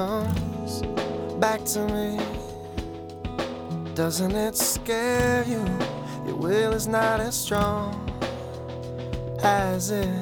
comes back to me. Doesn't it scare you? Your will is not as strong as it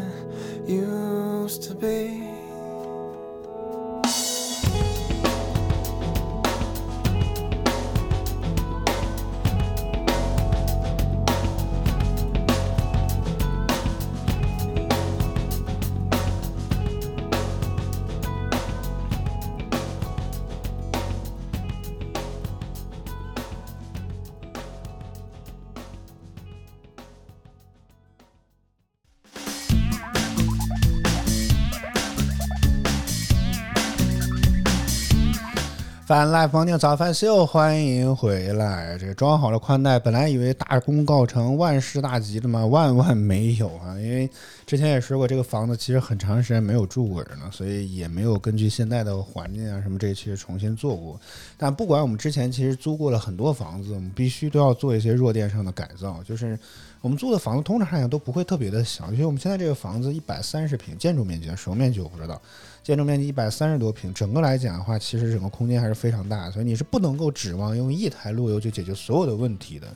翻 live 房顶早饭秀，欢迎回来。这个装好了宽带，本来以为大功告成、万事大吉的嘛，万万没有啊！因为之前也说过，这个房子其实很长时间没有住过人了，所以也没有根据现在的环境啊什么这些重新做过。但不管我们之前其实租过了很多房子，我们必须都要做一些弱电上的改造，就是我们租的房子通常来讲都不会特别的小，因为我们现在这个房子一百三十平，建筑面积，实用面积我不知道。建筑面积一百三十多平，整个来讲的话，其实整个空间还是非常大，所以你是不能够指望用一台路由就解决所有的问题的。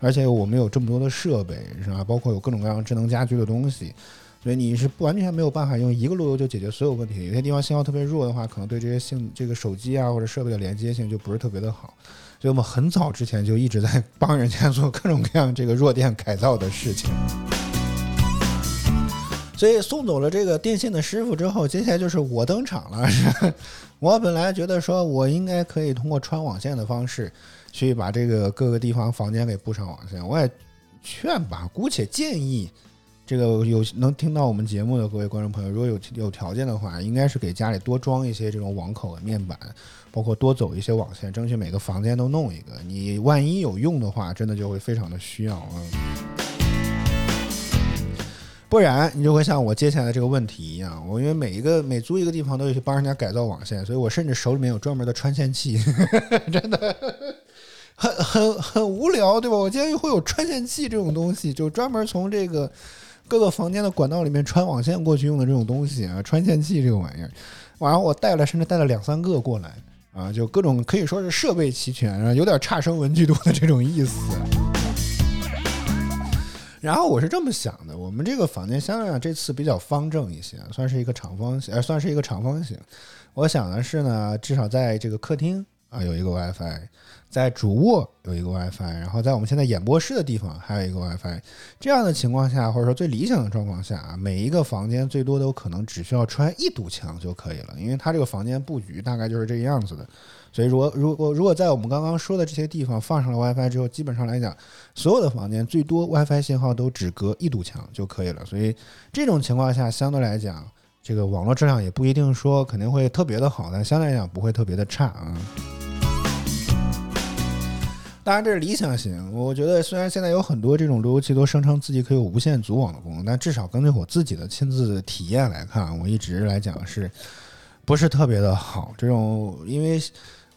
而且我们有这么多的设备，是吧？包括有各种各样智能家居的东西，所以你是不完全没有办法用一个路由就解决所有问题。有些地方信号特别弱的话，可能对这些性这个手机啊或者设备的连接性就不是特别的好。所以我们很早之前就一直在帮人家做各种各样这个弱电改造的事情。所以送走了这个电信的师傅之后，接下来就是我登场了。是 *laughs* 我本来觉得说我应该可以通过穿网线的方式，去把这个各个地方房间给布上网线。我也劝吧，姑且建议这个有能听到我们节目的各位观众朋友，如果有有条件的话，应该是给家里多装一些这种网口的面板，包括多走一些网线，争取每个房间都弄一个。你万一有用的话，真的就会非常的需要啊。不然你就会像我接下来这个问题一样，我因为每一个每租一个地方都得去帮人家改造网线，所以我甚至手里面有专门的穿线器，*laughs* 真的很很很无聊，对吧？我竟然会有穿线器这种东西，就专门从这个各个房间的管道里面穿网线过去用的这种东西啊，穿线器这个玩意儿，然后我带了，甚至带了两三个过来啊，就各种可以说是设备齐全，然后有点差生文具多的这种意思。然后我是这么想的，我们这个房间相对来讲这次比较方正一些，算是一个长方形，呃，算是一个长方形。我想的是呢，至少在这个客厅啊有一个 WiFi，在主卧有一个 WiFi，然后在我们现在演播室的地方还有一个 WiFi。这样的情况下，或者说最理想的状况下啊，每一个房间最多都可能只需要穿一堵墙就可以了，因为它这个房间布局大概就是这个样子的。所以，如果如果如果在我们刚刚说的这些地方放上了 WiFi 之后，基本上来讲，所有的房间最多 WiFi 信号都只隔一堵墙就可以了。所以这种情况下，相对来讲，这个网络质量也不一定说肯定会特别的好，但相对来讲不会特别的差啊。当然这是理想型，我觉得虽然现在有很多这种路由器都声称自己可以有无线组网的功能，但至少根据我自己的亲自体验来看，我一直来讲是不是特别的好。这种因为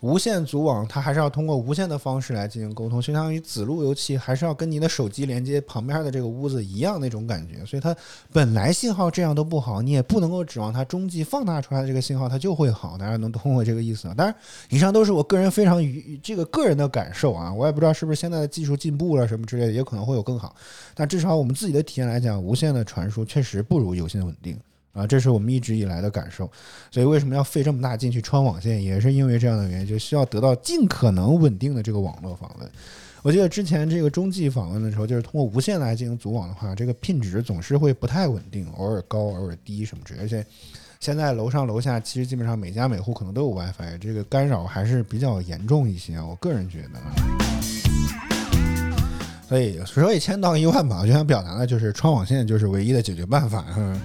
无线组网，它还是要通过无线的方式来进行沟通，相当于子路由器还是要跟你的手机连接旁边的这个屋子一样那种感觉，所以它本来信号这样都不好，你也不能够指望它中继放大出来的这个信号它就会好，大家能懂我这个意思啊？当然，以上都是我个人非常与这个个人的感受啊，我也不知道是不是现在的技术进步了什么之类的，也可能会有更好，但至少我们自己的体验来讲，无线的传输确实不如有线稳定。啊，这是我们一直以来的感受，所以为什么要费这么大劲去穿网线，也是因为这样的原因，就需要得到尽可能稳定的这个网络访问。我记得之前这个中继访问的时候，就是通过无线来进行组网的话，这个品质总是会不太稳定，偶尔高，偶尔低什么之类。而且现在楼上楼下其实基本上每家每户可能都有 WiFi，这个干扰还是比较严重一些。我个人觉得。所以说一千到一万吧，我就想表达的就是穿网线就是唯一的解决办法。嗯。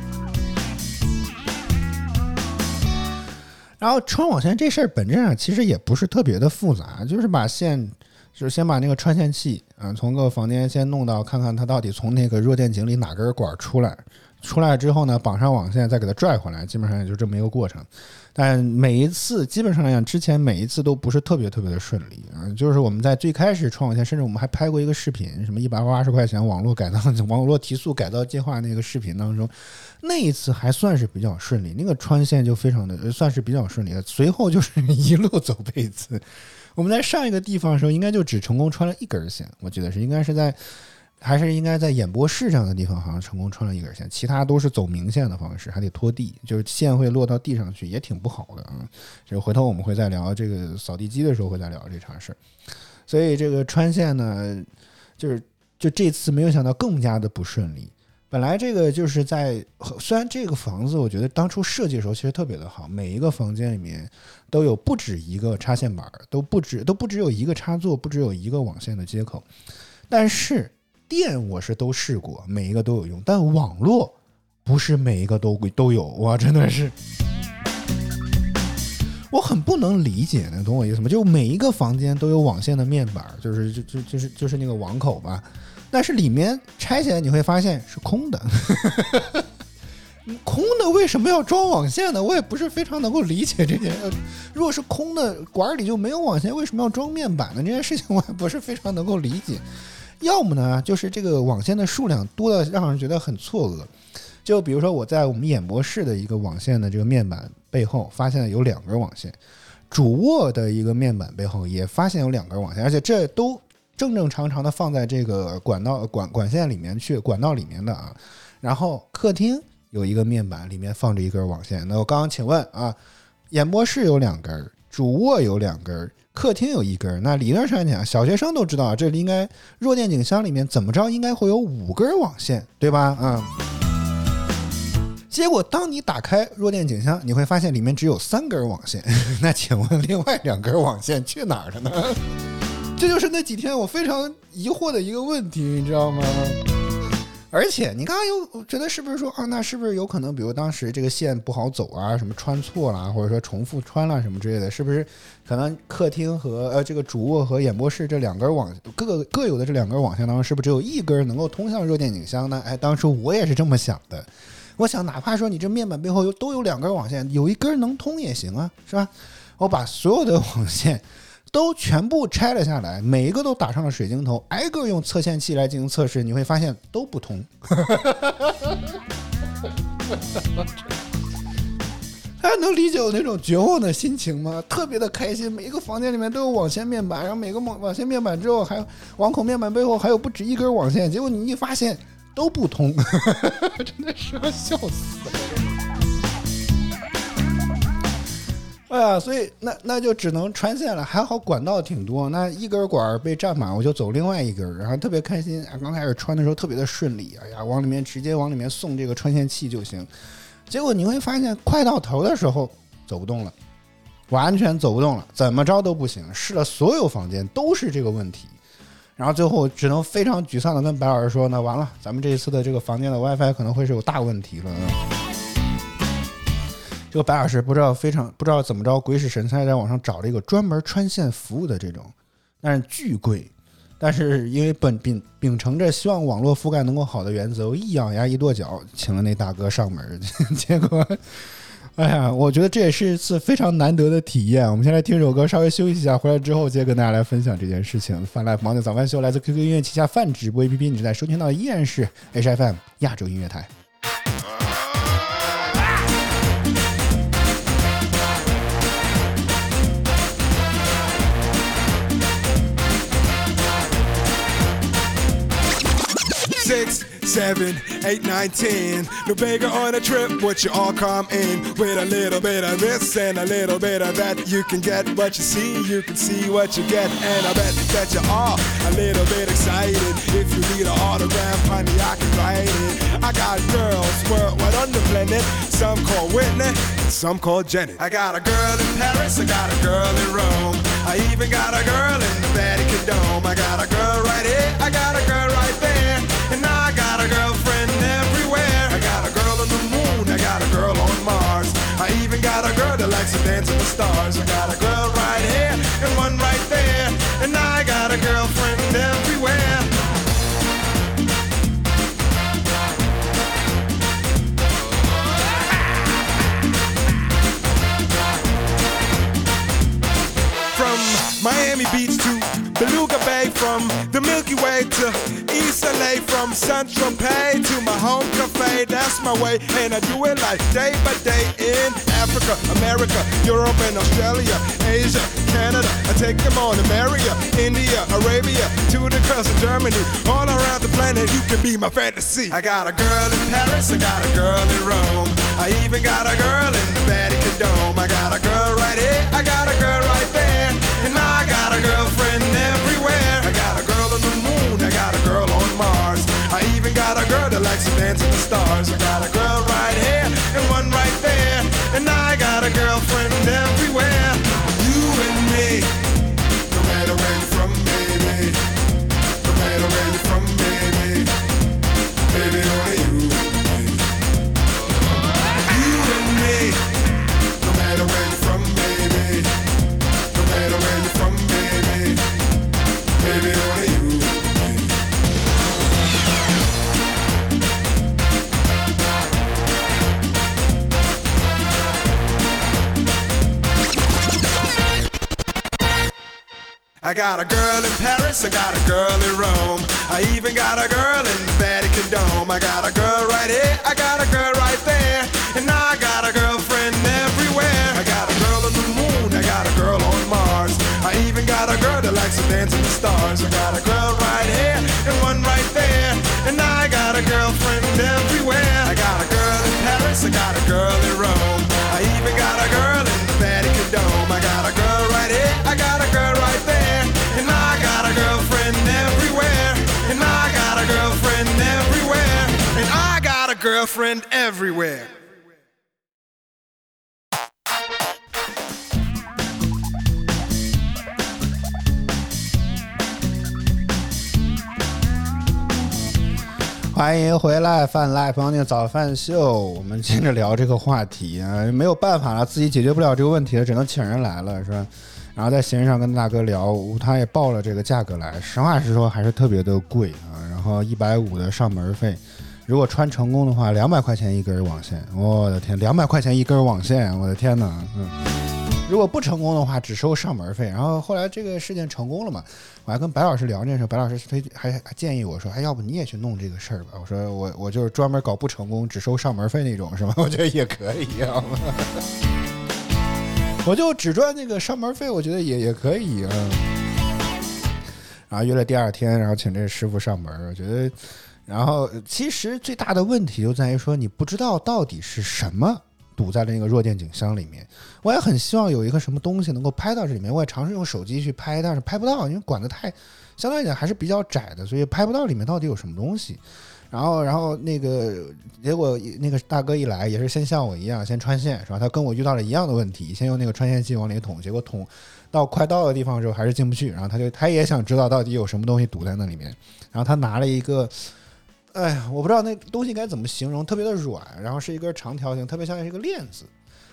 然后穿网线这事儿本质上其实也不是特别的复杂，就是把线，就是先把那个穿线器啊，从个房间先弄到，看看它到底从那个弱电井里哪根管儿出来，出来之后呢，绑上网线再给它拽回来，基本上也就这么一个过程。但每一次基本上来讲，之前每一次都不是特别特别的顺利啊。就是我们在最开始穿网线，甚至我们还拍过一个视频，什么一百八十块钱网络改造、网络提速改造计划那个视频当中。那一次还算是比较顺利，那个穿线就非常的算是比较顺利的。随后就是一路走背刺。我们在上一个地方的时候，应该就只成功穿了一根线，我记得是应该是在还是应该在演播室这样的地方，好像成功穿了一根线，其他都是走明线的方式，还得拖地，就是线会落到地上去，也挺不好的啊。就回头我们会再聊这个扫地机的时候会再聊这茬事儿所以这个穿线呢，就是就这次没有想到更加的不顺利。本来这个就是在，虽然这个房子我觉得当初设计的时候其实特别的好，每一个房间里面都有不止一个插线板，都不止都不只有一个插座，不只有一个网线的接口。但是电我是都试过，每一个都有用，但网络不是每一个都都有，哇，真的是，我很不能理解能，懂我意思吗？就每一个房间都有网线的面板，就是就就就是就是那个网口吧。但是里面拆起来你会发现是空的，*laughs* 空的为什么要装网线呢？我也不是非常能够理解这件。如果是空的管里就没有网线，为什么要装面板呢？这件事情我也不是非常能够理解。要么呢，就是这个网线的数量多的让人觉得很错愕。就比如说我在我们演播室的一个网线的这个面板背后发现了有两根网线，主卧的一个面板背后也发现有两根网线，而且这都。正正常常的放在这个管道管管线里面去，管道里面的啊。然后客厅有一个面板，里面放着一根网线。那我刚刚请问啊，演播室有两根，主卧有两根，客厅有一根。那理论上讲，小学生都知道，这里应该弱电井箱里面怎么着应该会有五根网线，对吧？啊。结果当你打开弱电井箱，你会发现里面只有三根网线。*laughs* 那请问另外两根网线去哪儿了呢？这就是那几天我非常疑惑的一个问题，你知道吗？而且你刚刚又觉得是不是说啊？那是不是有可能，比如当时这个线不好走啊，什么穿错了，或者说重复穿了什么之类的，是不是可能客厅和呃这个主卧和演播室这两根网各各有的这两根网线当中，是不是只有一根能够通向热电影箱呢？哎，当时我也是这么想的。我想，哪怕说你这面板背后有都有两根网线，有一根能通也行啊，是吧？我把所有的网线都全部拆了下来，每一个都打上了水晶头，挨个用测线器来进行测试，你会发现都不通。*laughs* 大家能理解我那种绝望的心情吗？特别的开心，每一个房间里面都有网线面板，然后每个网网线面板之后还有网口面板背后还有不止一根网线，结果你一发现都不通，*laughs* 真的是要笑死了。哎呀，所以那那就只能穿线了，还好管道挺多，那一根管儿被占满，我就走另外一根儿，然后特别开心。啊，刚开始穿的时候特别的顺利，哎呀，往里面直接往里面送这个穿线器就行。结果你会发现，快到头的时候走不动了，完全走不动了，怎么着都不行，试了所有房间都是这个问题。然后最后只能非常沮丧的跟白老师说：“那完了，咱们这一次的这个房间的 WiFi 可能会是有大问题了。”个白老师不知道非常不知道怎么着，鬼使神差在网上找了一个专门穿线服务的这种，但是巨贵。但是因为本秉秉承着希望网络覆盖能够好的原则，我一咬牙一跺脚，请了那大哥上门。*laughs* 结果，哎呀，我觉得这也是一次非常难得的体验。我们先来听首歌，稍微休息一下，回来之后接着跟大家来分享这件事情。泛 live 盲点早饭秀来自 QQ 音乐旗下泛直播 APP，你正在收听到的依然是 HFM 亚洲音乐台。Six, seven, eight, nine, ten. No bigger on a trip, would you all come in with a little bit of this and a little bit of that? You can get what you see, you can see what you get, and I bet that you are all a little bit excited. If you need an autograph, honey, I can write it. I got girls worldwide on the planet, some call Whitney, some call Jenny. I got a girl in Paris, I got a girl in Rome. I even got a girl in the Vatican Dome. I got a girl right here, I got a girl right like she dancing with stars. I got a girl. From the Milky Way to East LA, from Central Pay to my home cafe. That's my way, and I do it like day by day in Africa, America, Europe, and Australia, Asia, Canada. I take them on America, India, Arabia, to the coast of Germany, all around the planet. You can be my fantasy. I got a girl in Paris, I got a girl in Rome, I even got a girl in the Vatican Dome. I got a girl right here, I got a girl right there, Mars. I even got a girl that likes to dance with the stars. I got a girl I got a girl in Paris, I got a girl in Rome. I even got a girl in Vatican Dome. I got a girl right here, I got a girl right there. And I got a girlfriend everywhere. I got a girl on the moon, I got a girl on Mars. I even got a girl that likes to dance in the stars. I got a girl right girlfriend everywhere. 欢迎回来，饭来朋友早饭秀。我们接着聊这个话题啊，没有办法了，自己解决不了这个问题了，只能请人来了，是吧？然后在闲鱼上跟大哥聊，他也报了这个价格来，实话实说还是特别的贵啊。然后一百五的上门费，如果穿成功的话，两百块钱一根网线，我的天，两百块钱一根网线，我的天哪，嗯。如果不成功的话，只收上门费。然后后来这个事件成功了嘛，我还跟白老师聊这事，白老师推还还建议我说，哎，要不你也去弄这个事儿吧？我说我我就是专门搞不成功只收上门费那种，是吧？*laughs* 我觉得也可以啊。*laughs* 我就只赚那个上门费，我觉得也也可以啊。然后约了第二天，然后请这师傅上门，我觉得，然后其实最大的问题就在于说，你不知道到底是什么。堵在了那个弱电井箱里面，我也很希望有一个什么东西能够拍到这里面。我也尝试用手机去拍，但是拍不到，因为管子太相对来讲还是比较窄的，所以拍不到里面到底有什么东西。然后，然后那个结果那个大哥一来也是先像我一样先穿线是吧？他跟我遇到了一样的问题，先用那个穿线器往里捅，结果捅到快到的地方的时候还是进不去。然后他就他也想知道到底有什么东西堵在那里面。然后他拿了一个。哎呀，我不知道那东西该怎么形容，特别的软，然后是一根长条形，特别像是一个链子，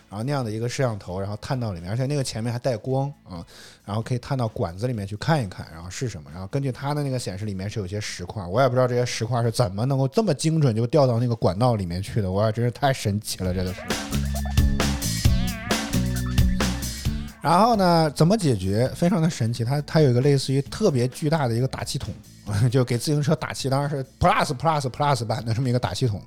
然后那样的一个摄像头，然后探到里面，而且那个前面还带光啊，然后可以探到管子里面去看一看，然后是什么，然后根据它的那个显示里面是有些石块，我也不知道这些石块是怎么能够这么精准就掉到那个管道里面去的，哇真是太神奇了，真的是。然后呢，怎么解决？非常的神奇，它它有一个类似于特别巨大的一个打气筒。*laughs* 就给自行车打气，当然是 Plus Plus Plus 版的这么一个打气筒，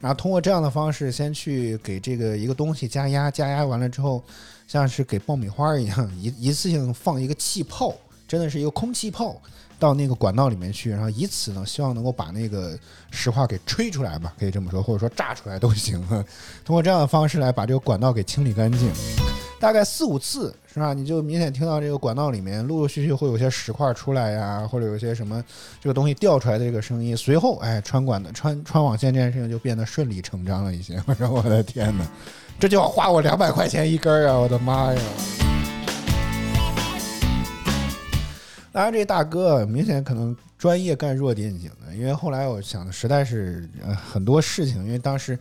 然后通过这样的方式，先去给这个一个东西加压，加压完了之后，像是给爆米花一样，一 *laughs* 一次性放一个气泡，真的是一个空气泡到那个管道里面去，然后以此呢，希望能够把那个石化给吹出来吧，可以这么说，或者说炸出来都行。*laughs* 通过这样的方式来把这个管道给清理干净。大概四五次是吧？你就明显听到这个管道里面陆陆续续会有些石块出来呀，或者有些什么这个东西掉出来的这个声音。随后，哎，穿管的穿穿网线这件事情就变得顺理成章了一些。*laughs* 我说我的天哪，这就要花我两百块钱一根啊！我的妈呀！当然，这大哥明显可能专业干弱电井的，因为后来我想的实在是呃很多事情，因为当时。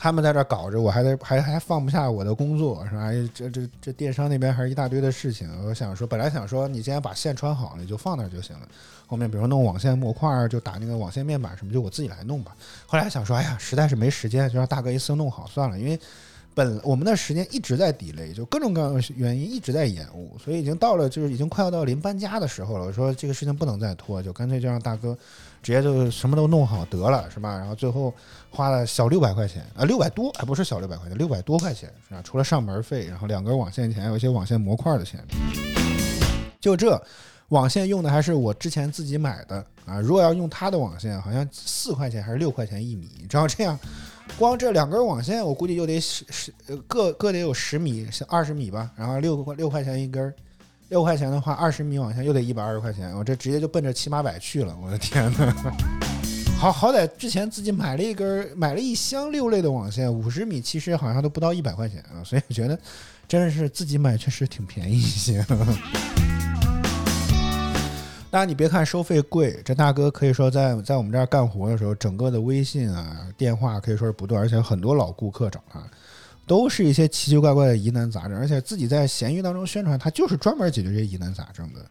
他们在这搞着，我还在还还放不下我的工作，是吧？这这这电商那边还是一大堆的事情。我想说，本来想说，你既然把线穿好了，你就放那就行了。后面比如说弄网线模块，就打那个网线面板什么，就我自己来弄吧。后来想说，哎呀，实在是没时间，就让大哥一次弄好算了。因为本我们的时间一直在抵雷，就各种各样的原因一直在延误，所以已经到了就是已经快要到临搬家的时候了。我说这个事情不能再拖，就干脆就让大哥。直接就什么都弄好得了，是吧？然后最后花了小六百块钱啊，六百多，还不是小六百块钱，六百多块钱是吧？除了上门费，然后两根网线钱，有一些网线模块的钱，就这网线用的还是我之前自己买的啊。如果要用他的网线，好像四块钱还是六块钱一米。只要这样，光这两根网线，我估计就得十十呃各各得有十米，二十米吧。然后六块六块钱一根。六块钱的话，二十米网线又得一百二十块钱，我这直接就奔着七八百去了。我的天哪！好好歹之前自己买了一根，买了一箱六类的网线，五十米其实好像都不到一百块钱啊，*laughs* 所以我觉得真的是自己买确实挺便宜一些。*laughs* 当然你别看收费贵，这大哥可以说在在我们这儿干活的时候，整个的微信啊、电话可以说是不断，而且很多老顾客找他。都是一些奇奇怪怪的疑难杂症，而且自己在闲鱼当中宣传，他就是专门解决这些疑难杂症的。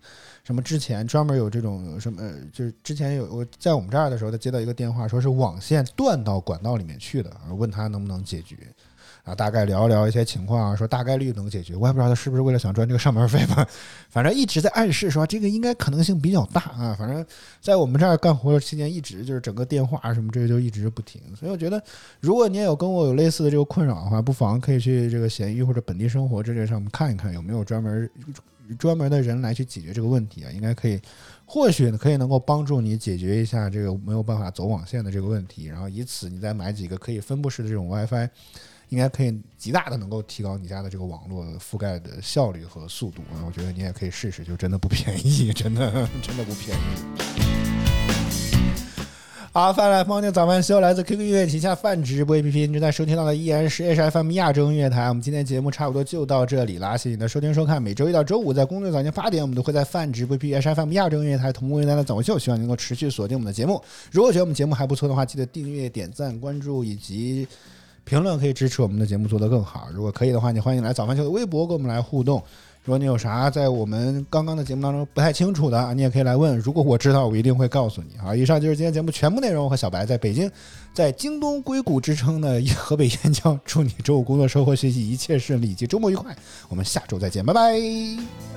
什么之前专门有这种什么，就是之前有我在我们这儿的时候，他接到一个电话，说是网线断到管道里面去的，问他能不能解决。啊，大概聊一聊一些情况啊，说大概率能解决。我也不知道他是不是为了想赚这个上门费吧，反正一直在暗示说这个应该可能性比较大啊。反正在我们这儿干活的期间，一直就是整个电话什么这些就一直不停。所以我觉得，如果你也有跟我有类似的这个困扰的话，不妨可以去这个闲鱼或者本地生活这类上面看一看，有没有专门专门的人来去解决这个问题啊？应该可以，或许可以能够帮助你解决一下这个没有办法走网线的这个问题，然后以此你再买几个可以分布式的这种 WiFi。应该可以极大的能够提高你家的这个网络覆盖的效率和速度啊！我觉得你也可以试试，就真的不便宜，真的真的不便宜。好，饭来方宁早饭秀来自 QQ 音乐旗下饭直播 APP，您正在收听到的依然是 HFM 亚洲音乐台。我们今天节目差不多就到这里啦，谢谢你的收听收看。每周一到周五在工作早间八点，我们都会在饭直播 APP HFM 亚洲音乐台同步为大家的早秀，希望能够持续锁定我们的节目。如果觉得我们节目还不错的话，记得订阅、点赞、关注以及评论，可以支持我们的节目做得更好。如果可以的话，你欢迎来早饭秀的微博跟我们来互动。如果你有啥在我们刚刚的节目当中不太清楚的，你也可以来问。如果我知道，我一定会告诉你。好，以上就是今天节目全部内容。我和小白在北京，在京东硅谷之称的河北燕郊，祝你周五工作、生活、学习一切顺利，以及周末愉快。我们下周再见，拜拜。